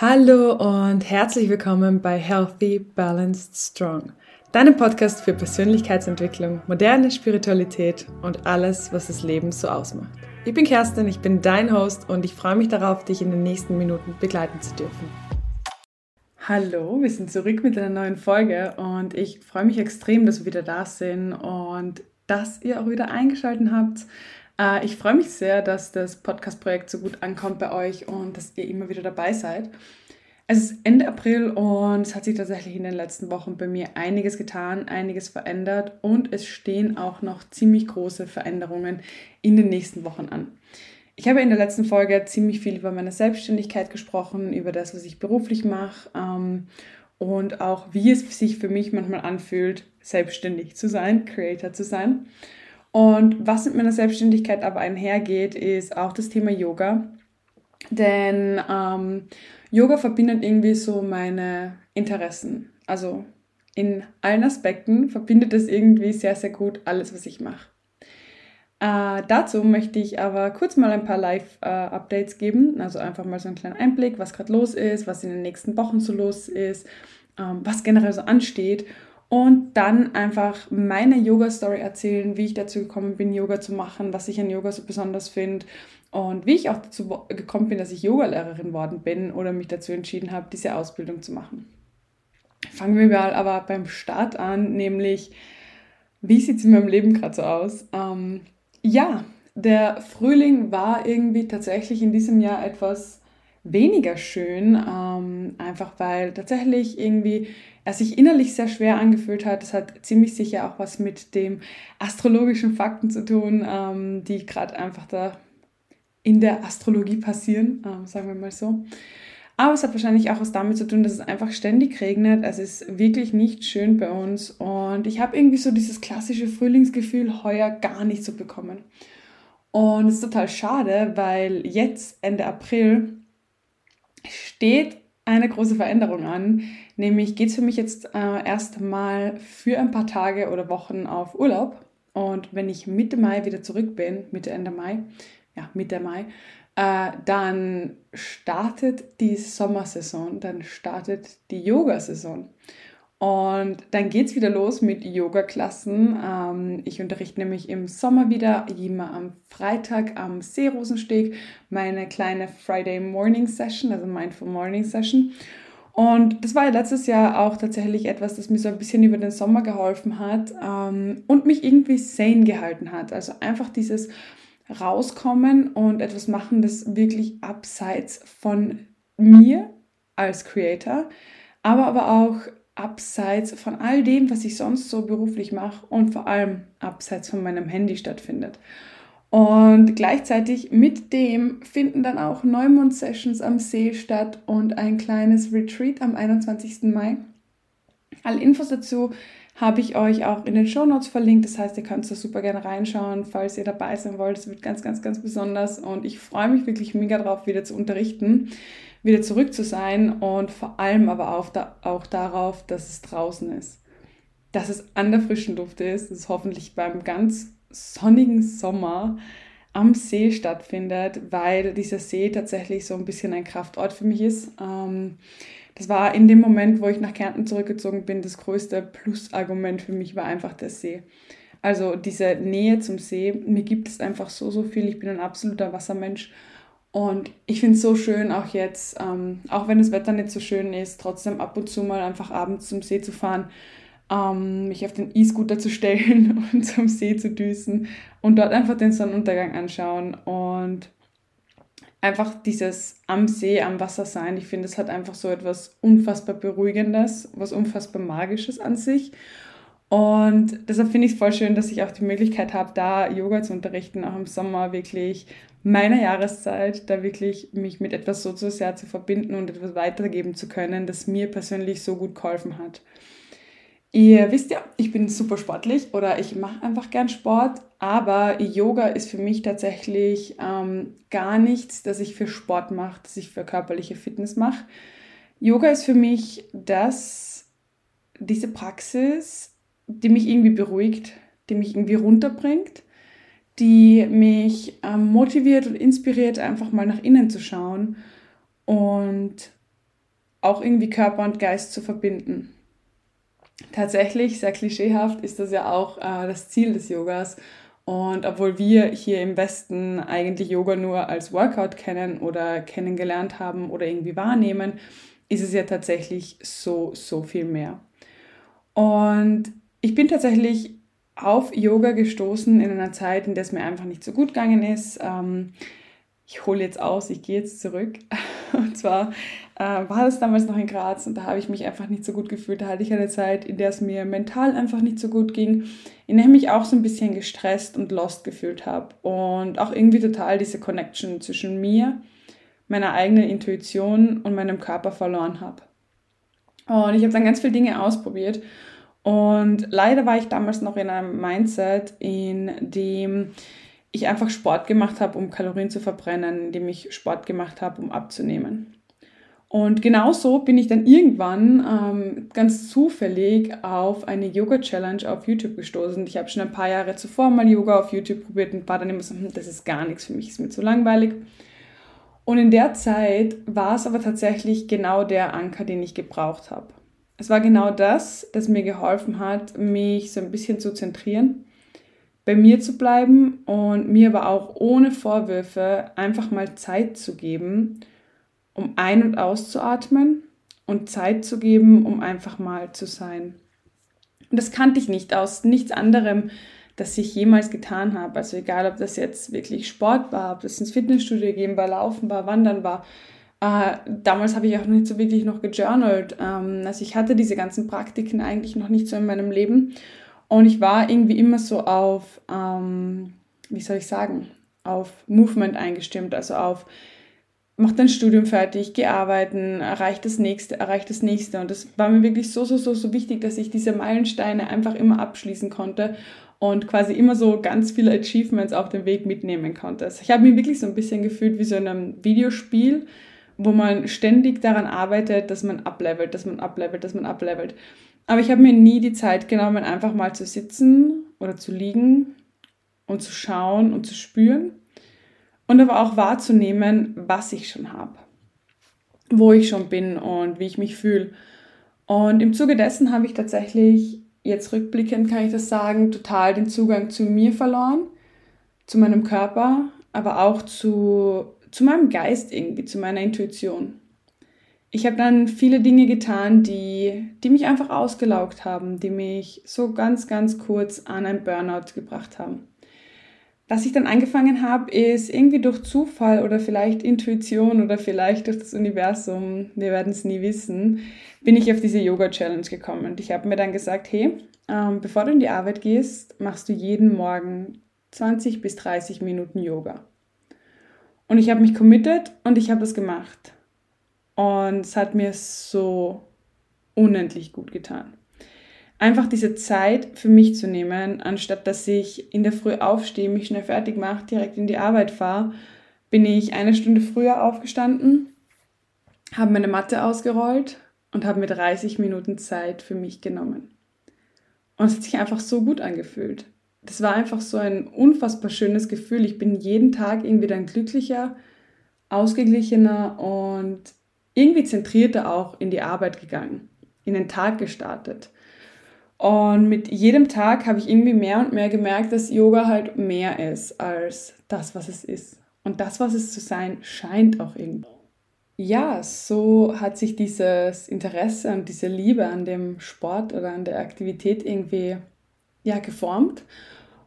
Hallo und herzlich willkommen bei Healthy, Balanced, Strong, deinem Podcast für Persönlichkeitsentwicklung, moderne Spiritualität und alles, was das Leben so ausmacht. Ich bin Kerstin, ich bin dein Host und ich freue mich darauf, dich in den nächsten Minuten begleiten zu dürfen. Hallo, wir sind zurück mit einer neuen Folge und ich freue mich extrem, dass wir wieder da sind und dass ihr auch wieder eingeschaltet habt. Äh, ich freue mich sehr, dass das Podcast-Projekt so gut ankommt bei euch und dass ihr immer wieder dabei seid. Es ist Ende April und es hat sich tatsächlich in den letzten Wochen bei mir einiges getan, einiges verändert und es stehen auch noch ziemlich große Veränderungen in den nächsten Wochen an. Ich habe in der letzten Folge ziemlich viel über meine Selbstständigkeit gesprochen, über das, was ich beruflich mache ähm, und auch wie es sich für mich manchmal anfühlt, selbstständig zu sein, Creator zu sein. Und was mit meiner Selbstständigkeit aber einhergeht, ist auch das Thema Yoga. Denn ähm, Yoga verbindet irgendwie so meine Interessen. Also in allen Aspekten verbindet es irgendwie sehr, sehr gut alles, was ich mache. Äh, dazu möchte ich aber kurz mal ein paar Live-Updates äh, geben. Also einfach mal so einen kleinen Einblick, was gerade los ist, was in den nächsten Wochen so los ist, ähm, was generell so ansteht und dann einfach meine Yoga-Story erzählen, wie ich dazu gekommen bin, Yoga zu machen, was ich an Yoga so besonders finde und wie ich auch dazu gekommen bin, dass ich Yogalehrerin worden bin oder mich dazu entschieden habe, diese Ausbildung zu machen. Fangen wir mal aber beim Start an, nämlich wie sieht es in meinem Leben gerade so aus? Ähm, ja, der Frühling war irgendwie tatsächlich in diesem Jahr etwas weniger schön, ähm, einfach weil tatsächlich irgendwie er sich innerlich sehr schwer angefühlt hat. Das hat ziemlich sicher auch was mit dem astrologischen Fakten zu tun, ähm, die gerade einfach da in der Astrologie passieren, ähm, sagen wir mal so. Aber es hat wahrscheinlich auch was damit zu tun, dass es einfach ständig regnet. Es ist wirklich nicht schön bei uns und ich habe irgendwie so dieses klassische Frühlingsgefühl heuer gar nicht so bekommen. Und es ist total schade, weil jetzt Ende April steht eine große Veränderung an. Nämlich geht es für mich jetzt äh, erst für ein paar Tage oder Wochen auf Urlaub. Und wenn ich Mitte Mai wieder zurück bin, Mitte, Ende Mai, ja, Mitte Mai, äh, dann startet die Sommersaison, dann startet die Yoga-Saison. Und dann geht es wieder los mit Yoga-Klassen. Ähm, ich unterrichte nämlich im Sommer wieder, immer am Freitag am Seerosensteg, meine kleine Friday Morning Session, also Mindful Morning Session. Und das war ja letztes Jahr auch tatsächlich etwas, das mir so ein bisschen über den Sommer geholfen hat ähm, und mich irgendwie sane gehalten hat. Also einfach dieses Rauskommen und etwas machen, das wirklich abseits von mir als Creator, aber aber auch abseits von all dem, was ich sonst so beruflich mache und vor allem abseits von meinem Handy stattfindet. Und gleichzeitig mit dem finden dann auch Neumond-Sessions am See statt und ein kleines Retreat am 21. Mai. Alle Infos dazu habe ich euch auch in den Show Notes verlinkt. Das heißt, ihr könnt da super gerne reinschauen, falls ihr dabei sein wollt. Es wird ganz, ganz, ganz besonders und ich freue mich wirklich mega drauf, wieder zu unterrichten wieder zurück zu sein und vor allem aber auch, da, auch darauf, dass es draußen ist. Dass es an der frischen Luft ist, dass es hoffentlich beim ganz sonnigen Sommer am See stattfindet, weil dieser See tatsächlich so ein bisschen ein Kraftort für mich ist. Ähm, das war in dem Moment, wo ich nach Kärnten zurückgezogen bin, das größte Plusargument für mich war einfach der See. Also diese Nähe zum See, mir gibt es einfach so, so viel. Ich bin ein absoluter Wassermensch und ich finde es so schön, auch jetzt, ähm, auch wenn das Wetter nicht so schön ist, trotzdem ab und zu mal einfach abends zum See zu fahren, ähm, mich auf den E-Scooter zu stellen und zum See zu düsen und dort einfach den Sonnenuntergang anschauen und einfach dieses am See, am Wasser sein. Ich finde, es hat einfach so etwas unfassbar Beruhigendes, was unfassbar Magisches an sich. Und deshalb finde ich es voll schön, dass ich auch die Möglichkeit habe, da Yoga zu unterrichten, auch im Sommer wirklich meiner Jahreszeit, da wirklich mich mit etwas so, so sehr zu verbinden und etwas weitergeben zu können, das mir persönlich so gut geholfen hat. Ihr wisst ja, ich bin super sportlich oder ich mache einfach gern Sport, aber Yoga ist für mich tatsächlich ähm, gar nichts, das ich für Sport mache, das ich für körperliche Fitness mache. Yoga ist für mich das, diese Praxis, die mich irgendwie beruhigt, die mich irgendwie runterbringt, die mich ähm, motiviert und inspiriert, einfach mal nach innen zu schauen und auch irgendwie Körper und Geist zu verbinden. Tatsächlich, sehr klischeehaft, ist das ja auch äh, das Ziel des Yogas. Und obwohl wir hier im Westen eigentlich Yoga nur als Workout kennen oder kennengelernt haben oder irgendwie wahrnehmen, ist es ja tatsächlich so, so viel mehr. Und ich bin tatsächlich auf Yoga gestoßen in einer Zeit, in der es mir einfach nicht so gut gegangen ist. Ähm, ich hole jetzt aus, ich gehe jetzt zurück. Und zwar äh, war das damals noch in Graz und da habe ich mich einfach nicht so gut gefühlt. Da hatte ich eine Zeit, in der es mir mental einfach nicht so gut ging, in der ich mich auch so ein bisschen gestresst und lost gefühlt habe und auch irgendwie total diese Connection zwischen mir, meiner eigenen Intuition und meinem Körper verloren habe. Und ich habe dann ganz viele Dinge ausprobiert und leider war ich damals noch in einem Mindset, in dem ich einfach Sport gemacht habe, um Kalorien zu verbrennen, in dem ich Sport gemacht habe, um abzunehmen. Und genauso bin ich dann irgendwann ähm, ganz zufällig auf eine Yoga-Challenge auf YouTube gestoßen. Ich habe schon ein paar Jahre zuvor mal Yoga auf YouTube probiert und war dann immer so, hm, das ist gar nichts für mich, ist mir zu langweilig. Und in der Zeit war es aber tatsächlich genau der Anker, den ich gebraucht habe. Es war genau das, das mir geholfen hat, mich so ein bisschen zu zentrieren, bei mir zu bleiben und mir aber auch ohne Vorwürfe einfach mal Zeit zu geben, um ein- und auszuatmen und Zeit zu geben, um einfach mal zu sein. Und das kannte ich nicht aus nichts anderem, das ich jemals getan habe. Also egal, ob das jetzt wirklich Sport war, ob das ins Fitnessstudio gehen war, Laufen war, Wandern war. Äh, damals habe ich auch nicht so wirklich noch gejournalt. Ähm, also ich hatte diese ganzen Praktiken eigentlich noch nicht so in meinem Leben. Und ich war irgendwie immer so auf, ähm, wie soll ich sagen, auf Movement eingestimmt, also auf mach dein Studium fertig, geh arbeiten, erreich das nächste, erreich das nächste. Und das war mir wirklich so, so, so, so wichtig, dass ich diese Meilensteine einfach immer abschließen konnte und quasi immer so ganz viele Achievements auf dem Weg mitnehmen konnte. Also ich habe mich wirklich so ein bisschen gefühlt wie so in einem Videospiel, wo man ständig daran arbeitet, dass man ablevelt, dass man ablevelt, dass man ablevelt. Aber ich habe mir nie die Zeit genommen, einfach mal zu sitzen oder zu liegen und zu schauen und zu spüren und aber auch wahrzunehmen, was ich schon habe, wo ich schon bin und wie ich mich fühle. Und im Zuge dessen habe ich tatsächlich, jetzt rückblickend kann ich das sagen, total den Zugang zu mir verloren, zu meinem Körper, aber auch zu, zu meinem Geist irgendwie, zu meiner Intuition. Ich habe dann viele Dinge getan, die, die mich einfach ausgelaugt haben, die mich so ganz, ganz kurz an ein Burnout gebracht haben. Was ich dann angefangen habe, ist irgendwie durch Zufall oder vielleicht Intuition oder vielleicht durch das Universum, wir werden es nie wissen, bin ich auf diese Yoga-Challenge gekommen. Und ich habe mir dann gesagt, hey, ähm, bevor du in die Arbeit gehst, machst du jeden Morgen 20 bis 30 Minuten Yoga. Und ich habe mich committed und ich habe das gemacht. Und es hat mir so unendlich gut getan einfach diese Zeit für mich zu nehmen, anstatt dass ich in der Früh aufstehe, mich schnell fertig mache, direkt in die Arbeit fahre, bin ich eine Stunde früher aufgestanden, habe meine Matte ausgerollt und habe mir 30 Minuten Zeit für mich genommen. Und es hat sich einfach so gut angefühlt. Das war einfach so ein unfassbar schönes Gefühl. Ich bin jeden Tag irgendwie dann glücklicher, ausgeglichener und irgendwie zentrierter auch in die Arbeit gegangen, in den Tag gestartet. Und mit jedem Tag habe ich irgendwie mehr und mehr gemerkt, dass Yoga halt mehr ist als das, was es ist. Und das, was es zu sein scheint, auch irgendwie. Ja, so hat sich dieses Interesse und diese Liebe an dem Sport oder an der Aktivität irgendwie ja, geformt.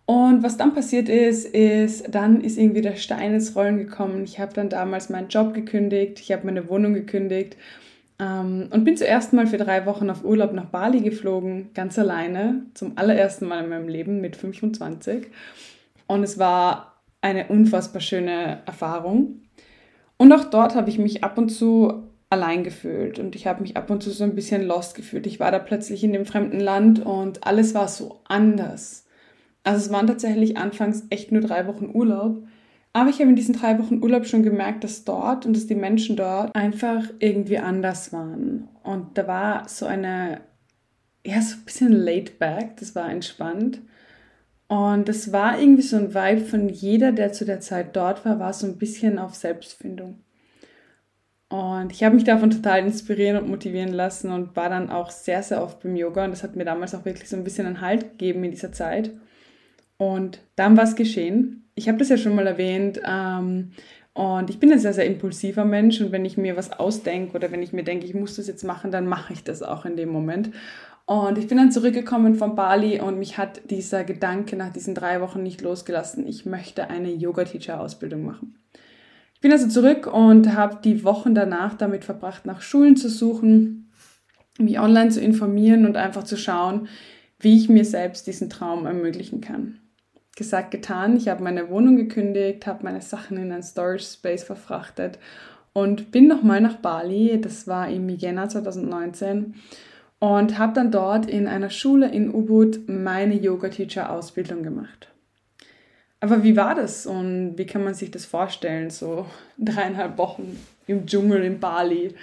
Und was dann passiert ist, ist, dann ist irgendwie der Stein ins Rollen gekommen. Ich habe dann damals meinen Job gekündigt, ich habe meine Wohnung gekündigt ähm, und bin zuerst mal für drei Wochen auf Urlaub nach Bali geflogen, ganz alleine, zum allerersten Mal in meinem Leben mit 25. Und es war eine unfassbar schöne Erfahrung. Und auch dort habe ich mich ab und zu allein gefühlt und ich habe mich ab und zu so ein bisschen lost gefühlt. Ich war da plötzlich in dem fremden Land und alles war so anders. Also es waren tatsächlich anfangs echt nur drei Wochen Urlaub, aber ich habe in diesen drei Wochen Urlaub schon gemerkt, dass dort und dass die Menschen dort einfach irgendwie anders waren. Und da war so eine, ja, so ein bisschen laid back, das war entspannt. Und das war irgendwie so ein Vibe von jeder, der zu der Zeit dort war, war so ein bisschen auf Selbstfindung. Und ich habe mich davon total inspirieren und motivieren lassen und war dann auch sehr, sehr oft beim Yoga. Und das hat mir damals auch wirklich so ein bisschen einen Halt gegeben in dieser Zeit. Und dann war es geschehen. Ich habe das ja schon mal erwähnt. Ähm, und ich bin ein sehr, sehr impulsiver Mensch. Und wenn ich mir was ausdenke oder wenn ich mir denke, ich muss das jetzt machen, dann mache ich das auch in dem Moment. Und ich bin dann zurückgekommen von Bali und mich hat dieser Gedanke nach diesen drei Wochen nicht losgelassen. Ich möchte eine Yoga-Teacher-Ausbildung machen. Ich bin also zurück und habe die Wochen danach damit verbracht, nach Schulen zu suchen, mich online zu informieren und einfach zu schauen, wie ich mir selbst diesen Traum ermöglichen kann. Gesagt, getan. Ich habe meine Wohnung gekündigt, habe meine Sachen in einen Storage Space verfrachtet und bin nochmal nach Bali. Das war im Jänner 2019 und habe dann dort in einer Schule in Ubud meine Yoga-Teacher-Ausbildung gemacht. Aber wie war das und wie kann man sich das vorstellen? So dreieinhalb Wochen im Dschungel in Bali,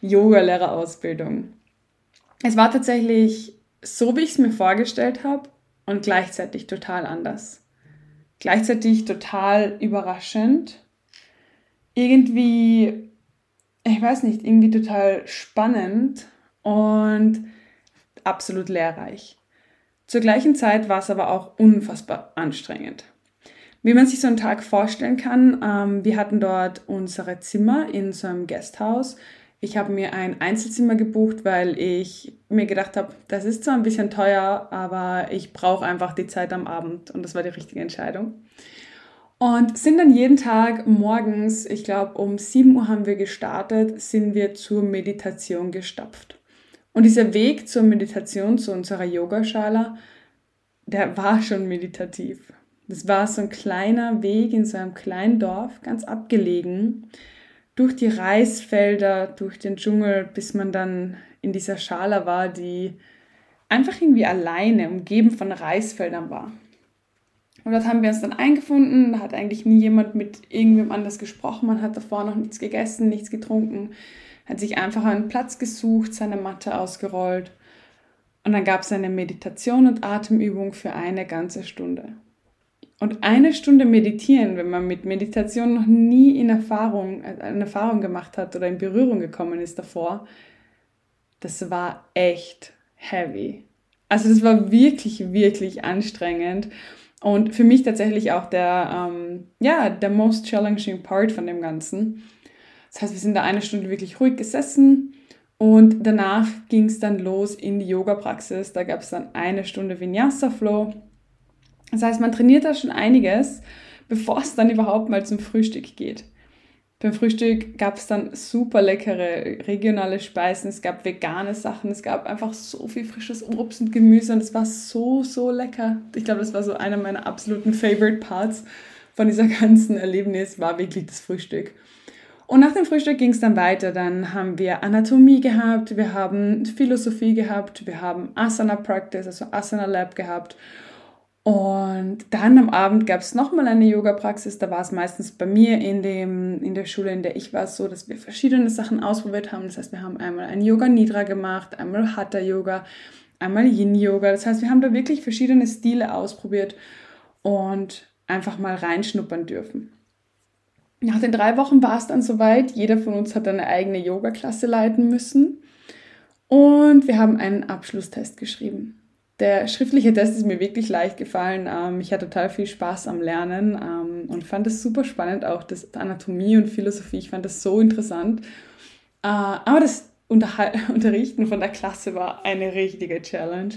Yoga-Lehrerausbildung. Es war tatsächlich so, wie ich es mir vorgestellt habe und gleichzeitig total anders. Gleichzeitig total überraschend. Irgendwie, ich weiß nicht, irgendwie total spannend und absolut lehrreich. Zur gleichen Zeit war es aber auch unfassbar anstrengend. Wie man sich so einen Tag vorstellen kann, ähm, wir hatten dort unsere Zimmer in so einem Gasthaus. Ich habe mir ein Einzelzimmer gebucht, weil ich mir gedacht habe, das ist zwar ein bisschen teuer, aber ich brauche einfach die Zeit am Abend und das war die richtige Entscheidung. Und sind dann jeden Tag morgens, ich glaube um 7 Uhr haben wir gestartet, sind wir zur Meditation gestapft. Und dieser Weg zur Meditation, zu unserer Yogaschala, der war schon meditativ. Das war so ein kleiner Weg in so einem kleinen Dorf, ganz abgelegen, durch die Reisfelder, durch den Dschungel, bis man dann in dieser Schala war, die einfach irgendwie alleine, umgeben von Reisfeldern war. Und dort haben wir uns dann eingefunden, da hat eigentlich nie jemand mit irgendwem anders gesprochen, man hat davor noch nichts gegessen, nichts getrunken, hat sich einfach einen Platz gesucht, seine Matte ausgerollt und dann gab es eine Meditation und Atemübung für eine ganze Stunde. Und eine Stunde meditieren, wenn man mit Meditation noch nie in Erfahrung, in Erfahrung gemacht hat oder in Berührung gekommen ist davor, das war echt heavy. Also das war wirklich, wirklich anstrengend. Und für mich tatsächlich auch der, ähm, ja, der most challenging part von dem Ganzen. Das heißt, wir sind da eine Stunde wirklich ruhig gesessen und danach ging es dann los in die Yoga-Praxis. Da gab es dann eine Stunde Vinyasa-Flow das heißt, man trainiert da schon einiges, bevor es dann überhaupt mal zum Frühstück geht. Beim Frühstück gab es dann super leckere regionale Speisen, es gab vegane Sachen, es gab einfach so viel frisches Obst und Gemüse und es war so, so lecker. Ich glaube, das war so einer meiner absoluten Favorite Parts von dieser ganzen Erlebnis, war wirklich das Frühstück. Und nach dem Frühstück ging es dann weiter. Dann haben wir Anatomie gehabt, wir haben Philosophie gehabt, wir haben Asana Practice, also Asana Lab gehabt und dann am Abend gab es nochmal eine Yoga-Praxis. Da war es meistens bei mir in, dem, in der Schule, in der ich war, so, dass wir verschiedene Sachen ausprobiert haben. Das heißt, wir haben einmal ein Yoga Nidra gemacht, einmal Hatha Yoga, einmal Yin Yoga. Das heißt, wir haben da wirklich verschiedene Stile ausprobiert und einfach mal reinschnuppern dürfen. Nach den drei Wochen war es dann soweit. Jeder von uns hat eine eigene Yoga-Klasse leiten müssen. Und wir haben einen Abschlusstest geschrieben. Der schriftliche Test ist mir wirklich leicht gefallen. Ähm, ich hatte total viel Spaß am Lernen ähm, und fand es super spannend, auch das Anatomie und Philosophie. Ich fand das so interessant. Äh, aber das Unterrichten von der Klasse war eine richtige Challenge.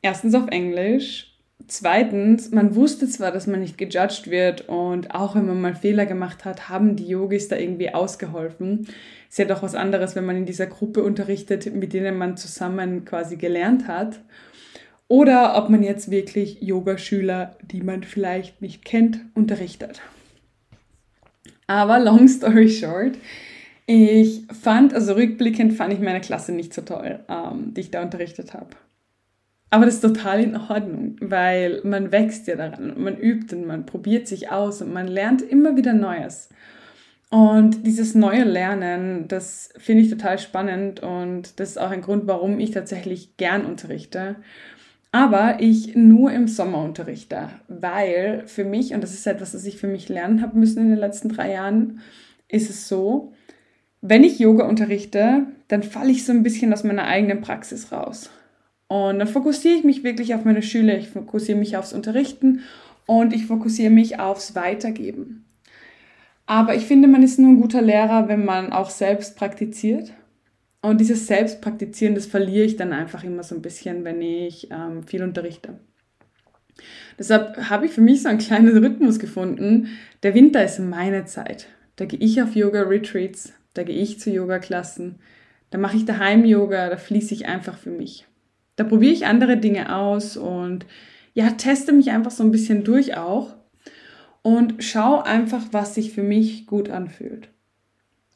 Erstens auf Englisch. Zweitens, man wusste zwar, dass man nicht gejudged wird und auch wenn man mal Fehler gemacht hat, haben die Yogis da irgendwie ausgeholfen. Ist ja doch was anderes, wenn man in dieser Gruppe unterrichtet, mit denen man zusammen quasi gelernt hat oder ob man jetzt wirklich Yogaschüler, die man vielleicht nicht kennt, unterrichtet. Aber long story short, ich fand, also rückblickend fand ich meine Klasse nicht so toll, ähm, die ich da unterrichtet habe. Aber das ist total in Ordnung, weil man wächst ja daran und man übt und man probiert sich aus und man lernt immer wieder Neues. Und dieses neue Lernen, das finde ich total spannend und das ist auch ein Grund, warum ich tatsächlich gern unterrichte aber ich nur im Sommer unterrichte, weil für mich, und das ist etwas, das ich für mich lernen habe müssen in den letzten drei Jahren, ist es so, wenn ich Yoga unterrichte, dann falle ich so ein bisschen aus meiner eigenen Praxis raus. Und dann fokussiere ich mich wirklich auf meine Schüler, ich fokussiere mich aufs Unterrichten und ich fokussiere mich aufs Weitergeben. Aber ich finde, man ist nur ein guter Lehrer, wenn man auch selbst praktiziert. Und dieses Selbstpraktizieren, das verliere ich dann einfach immer so ein bisschen, wenn ich ähm, viel unterrichte. Deshalb habe ich für mich so einen kleinen Rhythmus gefunden. Der Winter ist meine Zeit. Da gehe ich auf Yoga-Retreats, da gehe ich zu Yoga-Klassen, da mache ich daheim Yoga, da fließe ich einfach für mich. Da probiere ich andere Dinge aus und ja, teste mich einfach so ein bisschen durch auch und schaue einfach, was sich für mich gut anfühlt.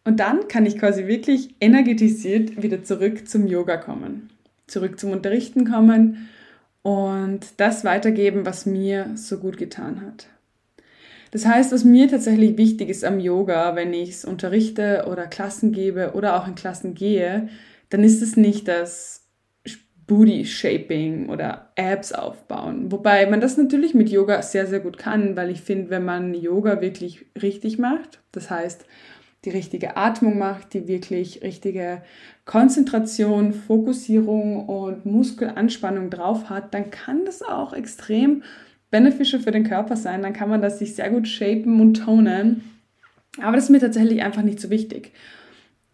Und dann kann ich quasi wirklich energetisiert wieder zurück zum Yoga kommen, zurück zum Unterrichten kommen und das weitergeben, was mir so gut getan hat. Das heißt, was mir tatsächlich wichtig ist am Yoga, wenn ich es unterrichte oder Klassen gebe oder auch in Klassen gehe, dann ist es nicht das Booty Shaping oder Abs aufbauen. Wobei man das natürlich mit Yoga sehr, sehr gut kann, weil ich finde, wenn man Yoga wirklich richtig macht, das heißt, die richtige Atmung macht, die wirklich richtige Konzentration, Fokussierung und Muskelanspannung drauf hat, dann kann das auch extrem beneficial für den Körper sein. Dann kann man das sich sehr gut shapen und tonen. Aber das ist mir tatsächlich einfach nicht so wichtig.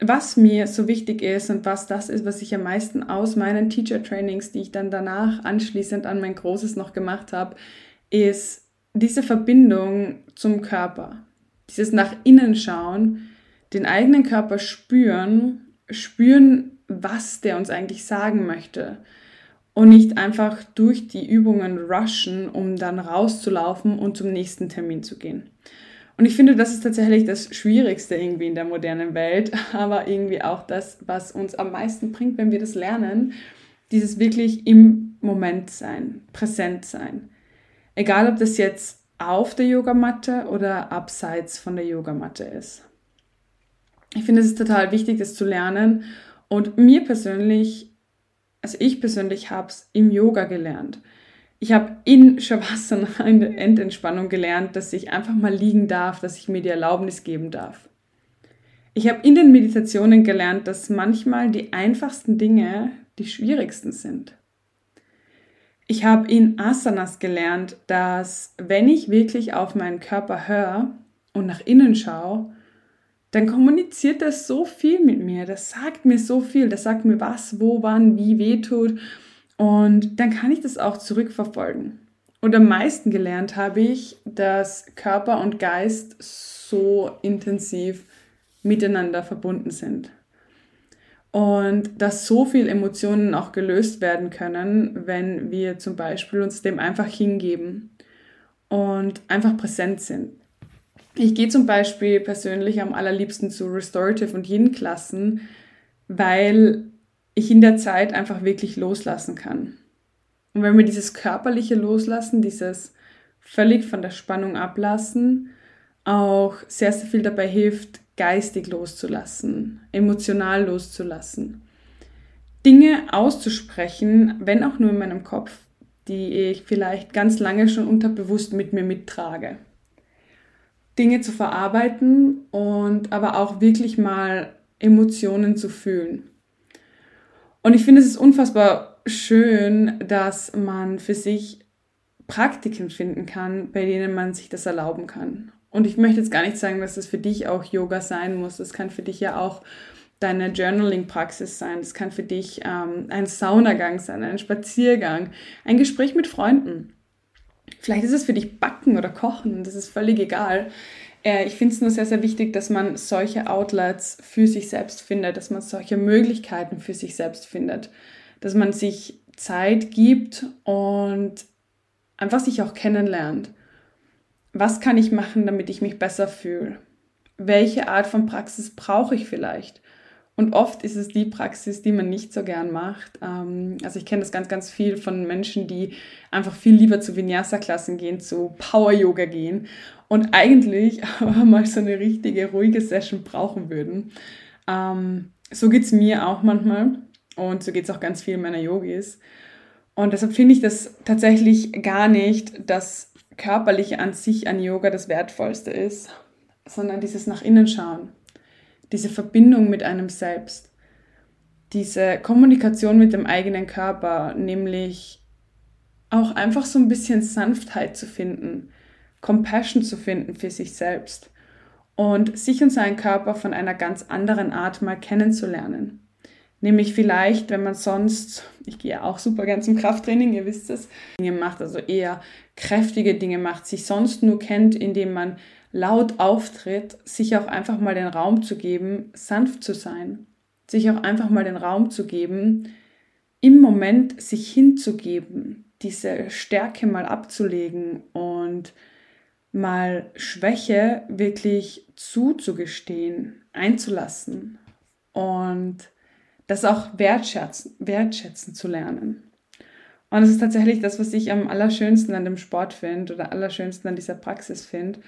Was mir so wichtig ist und was das ist, was ich am meisten aus meinen Teacher Trainings, die ich dann danach anschließend an mein Großes noch gemacht habe, ist diese Verbindung zum Körper. Dieses nach innen schauen, den eigenen Körper spüren, spüren, was der uns eigentlich sagen möchte und nicht einfach durch die Übungen rushen, um dann rauszulaufen und zum nächsten Termin zu gehen. Und ich finde, das ist tatsächlich das Schwierigste irgendwie in der modernen Welt, aber irgendwie auch das, was uns am meisten bringt, wenn wir das lernen, dieses wirklich im Moment sein, präsent sein. Egal, ob das jetzt auf der Yogamatte oder abseits von der Yogamatte ist. Ich finde, es ist total wichtig, das zu lernen. Und mir persönlich, also ich persönlich habe es im Yoga gelernt. Ich habe in Shavasana in der Endentspannung gelernt, dass ich einfach mal liegen darf, dass ich mir die Erlaubnis geben darf. Ich habe in den Meditationen gelernt, dass manchmal die einfachsten Dinge die schwierigsten sind. Ich habe in Asanas gelernt, dass wenn ich wirklich auf meinen Körper höre und nach innen schaue, dann kommuniziert das so viel mit mir, das sagt mir so viel, das sagt mir was, wo, wann, wie weh tut und dann kann ich das auch zurückverfolgen. Und am meisten gelernt habe ich, dass Körper und Geist so intensiv miteinander verbunden sind. Und dass so viele Emotionen auch gelöst werden können, wenn wir zum Beispiel uns dem einfach hingeben und einfach präsent sind. Ich gehe zum Beispiel persönlich am allerliebsten zu Restorative und Yin-Klassen, weil ich in der Zeit einfach wirklich loslassen kann. Und wenn wir dieses körperliche Loslassen, dieses völlig von der Spannung ablassen, auch sehr, sehr viel dabei hilft, geistig loszulassen, emotional loszulassen. Dinge auszusprechen, wenn auch nur in meinem Kopf, die ich vielleicht ganz lange schon unterbewusst mit mir mittrage. Dinge zu verarbeiten und aber auch wirklich mal Emotionen zu fühlen. Und ich finde, es ist unfassbar schön, dass man für sich Praktiken finden kann, bei denen man sich das erlauben kann. Und ich möchte jetzt gar nicht sagen, dass das für dich auch Yoga sein muss. Das kann für dich ja auch deine Journaling-Praxis sein. Das kann für dich ähm, ein Saunagang sein, ein Spaziergang, ein Gespräch mit Freunden. Vielleicht ist es für dich Backen oder Kochen, das ist völlig egal. Äh, ich finde es nur sehr, sehr wichtig, dass man solche Outlets für sich selbst findet, dass man solche Möglichkeiten für sich selbst findet, dass man sich Zeit gibt und einfach sich auch kennenlernt. Was kann ich machen, damit ich mich besser fühle? Welche Art von Praxis brauche ich vielleicht? Und oft ist es die Praxis, die man nicht so gern macht. Ähm, also ich kenne das ganz, ganz viel von Menschen, die einfach viel lieber zu Vinyasa-Klassen gehen, zu Power-Yoga gehen und eigentlich aber mal so eine richtige, ruhige Session brauchen würden. Ähm, so geht es mir auch manchmal und so geht es auch ganz vielen meiner Yogis. Und deshalb finde ich das tatsächlich gar nicht, dass körperliche an sich an Yoga das Wertvollste ist, sondern dieses nach innen schauen diese Verbindung mit einem selbst, diese Kommunikation mit dem eigenen Körper, nämlich auch einfach so ein bisschen Sanftheit zu finden, Compassion zu finden für sich selbst und sich und seinen Körper von einer ganz anderen Art mal kennenzulernen. Nämlich vielleicht, wenn man sonst, ich gehe auch super gern zum Krafttraining, ihr wisst es, Dinge macht, also eher kräftige Dinge macht, sich sonst nur kennt, indem man laut auftritt, sich auch einfach mal den Raum zu geben, sanft zu sein. Sich auch einfach mal den Raum zu geben, im Moment sich hinzugeben, diese Stärke mal abzulegen und mal Schwäche wirklich zuzugestehen, einzulassen und das auch wertschätzen, wertschätzen zu lernen. Und es ist tatsächlich das, was ich am allerschönsten an dem Sport finde oder allerschönsten an dieser Praxis finde,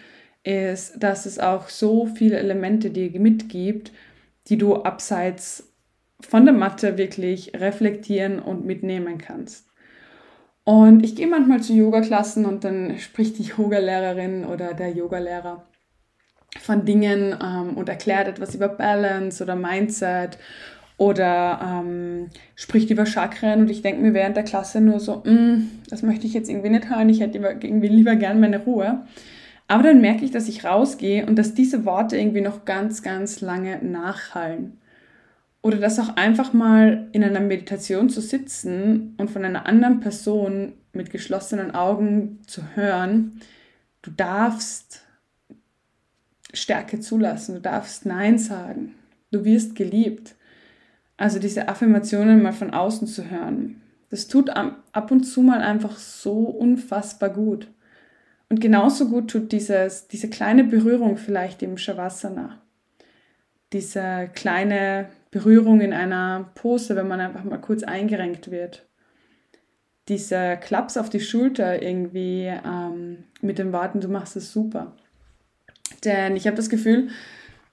ist, dass es auch so viele Elemente dir mitgibt, die du abseits von der Matte wirklich reflektieren und mitnehmen kannst. Und ich gehe manchmal zu Yoga-Klassen und dann spricht die Yogalehrerin oder der Yogalehrer von Dingen ähm, und erklärt etwas über Balance oder Mindset oder ähm, spricht über Chakren und ich denke mir während der Klasse nur so, mm, das möchte ich jetzt irgendwie nicht hören, ich hätte irgendwie lieber gern meine Ruhe. Aber dann merke ich, dass ich rausgehe und dass diese Worte irgendwie noch ganz, ganz lange nachhallen. Oder dass auch einfach mal in einer Meditation zu sitzen und von einer anderen Person mit geschlossenen Augen zu hören, du darfst Stärke zulassen, du darfst Nein sagen, du wirst geliebt. Also diese Affirmationen mal von außen zu hören, das tut ab und zu mal einfach so unfassbar gut. Und genauso gut tut dieses, diese kleine Berührung vielleicht im Shavasana. Diese kleine Berührung in einer Pose, wenn man einfach mal kurz eingerenkt wird. Dieser Klaps auf die Schulter irgendwie ähm, mit den Worten, du machst es super. Denn ich habe das Gefühl,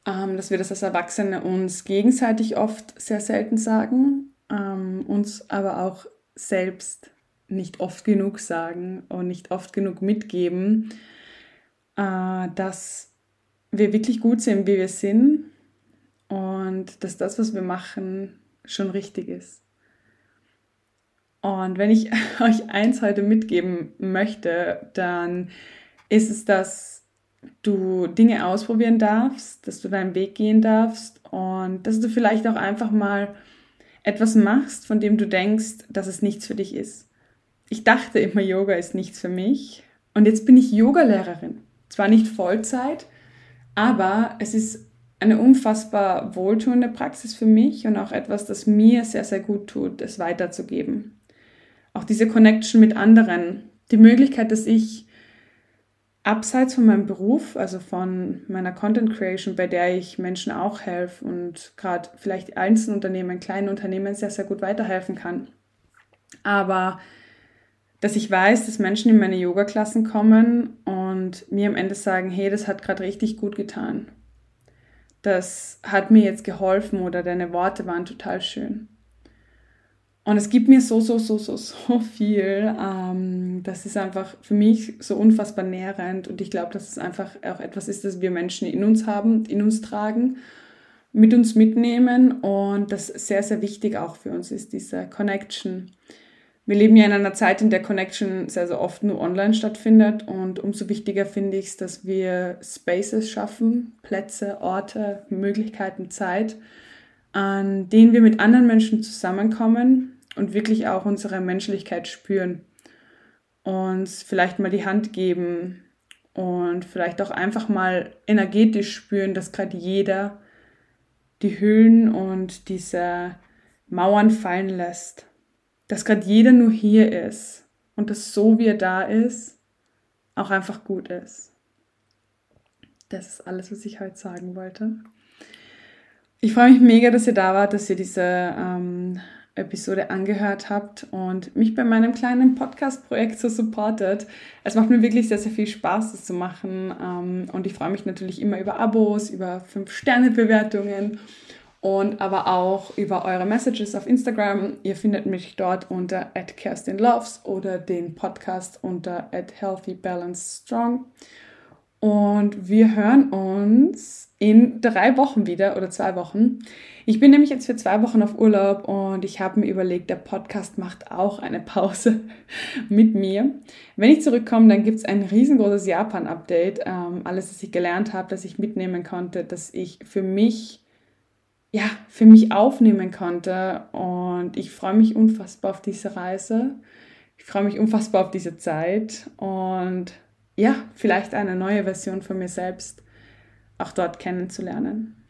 ähm, dass wir das als Erwachsene uns gegenseitig oft sehr selten sagen, ähm, uns aber auch selbst nicht oft genug sagen und nicht oft genug mitgeben, äh, dass wir wirklich gut sind, wie wir sind und dass das, was wir machen, schon richtig ist. Und wenn ich euch eins heute mitgeben möchte, dann ist es, dass du Dinge ausprobieren darfst, dass du deinen Weg gehen darfst und dass du vielleicht auch einfach mal etwas machst, von dem du denkst, dass es nichts für dich ist. Ich dachte immer, Yoga ist nichts für mich und jetzt bin ich Yogalehrerin. Zwar nicht Vollzeit, aber es ist eine unfassbar wohltuende Praxis für mich und auch etwas, das mir sehr, sehr gut tut, es weiterzugeben. Auch diese Connection mit anderen, die Möglichkeit, dass ich abseits von meinem Beruf, also von meiner Content Creation, bei der ich Menschen auch helfe und gerade vielleicht Einzelunternehmen, kleinen Unternehmen sehr, sehr gut weiterhelfen kann. Aber dass ich weiß, dass Menschen in meine Yoga-Klassen kommen und mir am Ende sagen, hey, das hat gerade richtig gut getan. Das hat mir jetzt geholfen oder deine Worte waren total schön. Und es gibt mir so, so, so, so, so viel. Ähm, das ist einfach für mich so unfassbar nährend. Und ich glaube, dass es einfach auch etwas ist, das wir Menschen in uns haben, in uns tragen, mit uns mitnehmen. Und das sehr, sehr wichtig auch für uns ist, diese Connection. Wir leben ja in einer Zeit, in der Connection sehr, sehr oft nur online stattfindet. Und umso wichtiger finde ich es, dass wir Spaces schaffen, Plätze, Orte, Möglichkeiten, Zeit, an denen wir mit anderen Menschen zusammenkommen und wirklich auch unsere Menschlichkeit spüren. Uns vielleicht mal die Hand geben und vielleicht auch einfach mal energetisch spüren, dass gerade jeder die Hüllen und diese Mauern fallen lässt. Dass gerade jeder nur hier ist und dass so wie er da ist, auch einfach gut ist. Das ist alles, was ich heute sagen wollte. Ich freue mich mega, dass ihr da wart, dass ihr diese ähm, Episode angehört habt und mich bei meinem kleinen Podcast-Projekt so supportet. Es macht mir wirklich sehr, sehr viel Spaß, das zu machen. Ähm, und ich freue mich natürlich immer über Abos, über 5-Sterne-Bewertungen und aber auch über eure Messages auf Instagram. Ihr findet mich dort unter @kerstinloves oder den Podcast unter @healthybalancedstrong. Und wir hören uns in drei Wochen wieder oder zwei Wochen. Ich bin nämlich jetzt für zwei Wochen auf Urlaub und ich habe mir überlegt, der Podcast macht auch eine Pause mit mir. Wenn ich zurückkomme, dann gibt es ein riesengroßes Japan-Update. Ähm, alles, was ich gelernt habe, das ich mitnehmen konnte, dass ich für mich ja, für mich aufnehmen konnte. Und ich freue mich unfassbar auf diese Reise. Ich freue mich unfassbar auf diese Zeit und ja, vielleicht eine neue Version von mir selbst auch dort kennenzulernen.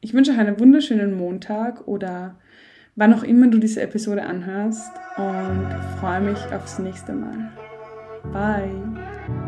Ich wünsche euch einen wunderschönen Montag oder wann auch immer du diese Episode anhörst und freue mich aufs nächste Mal. Bye.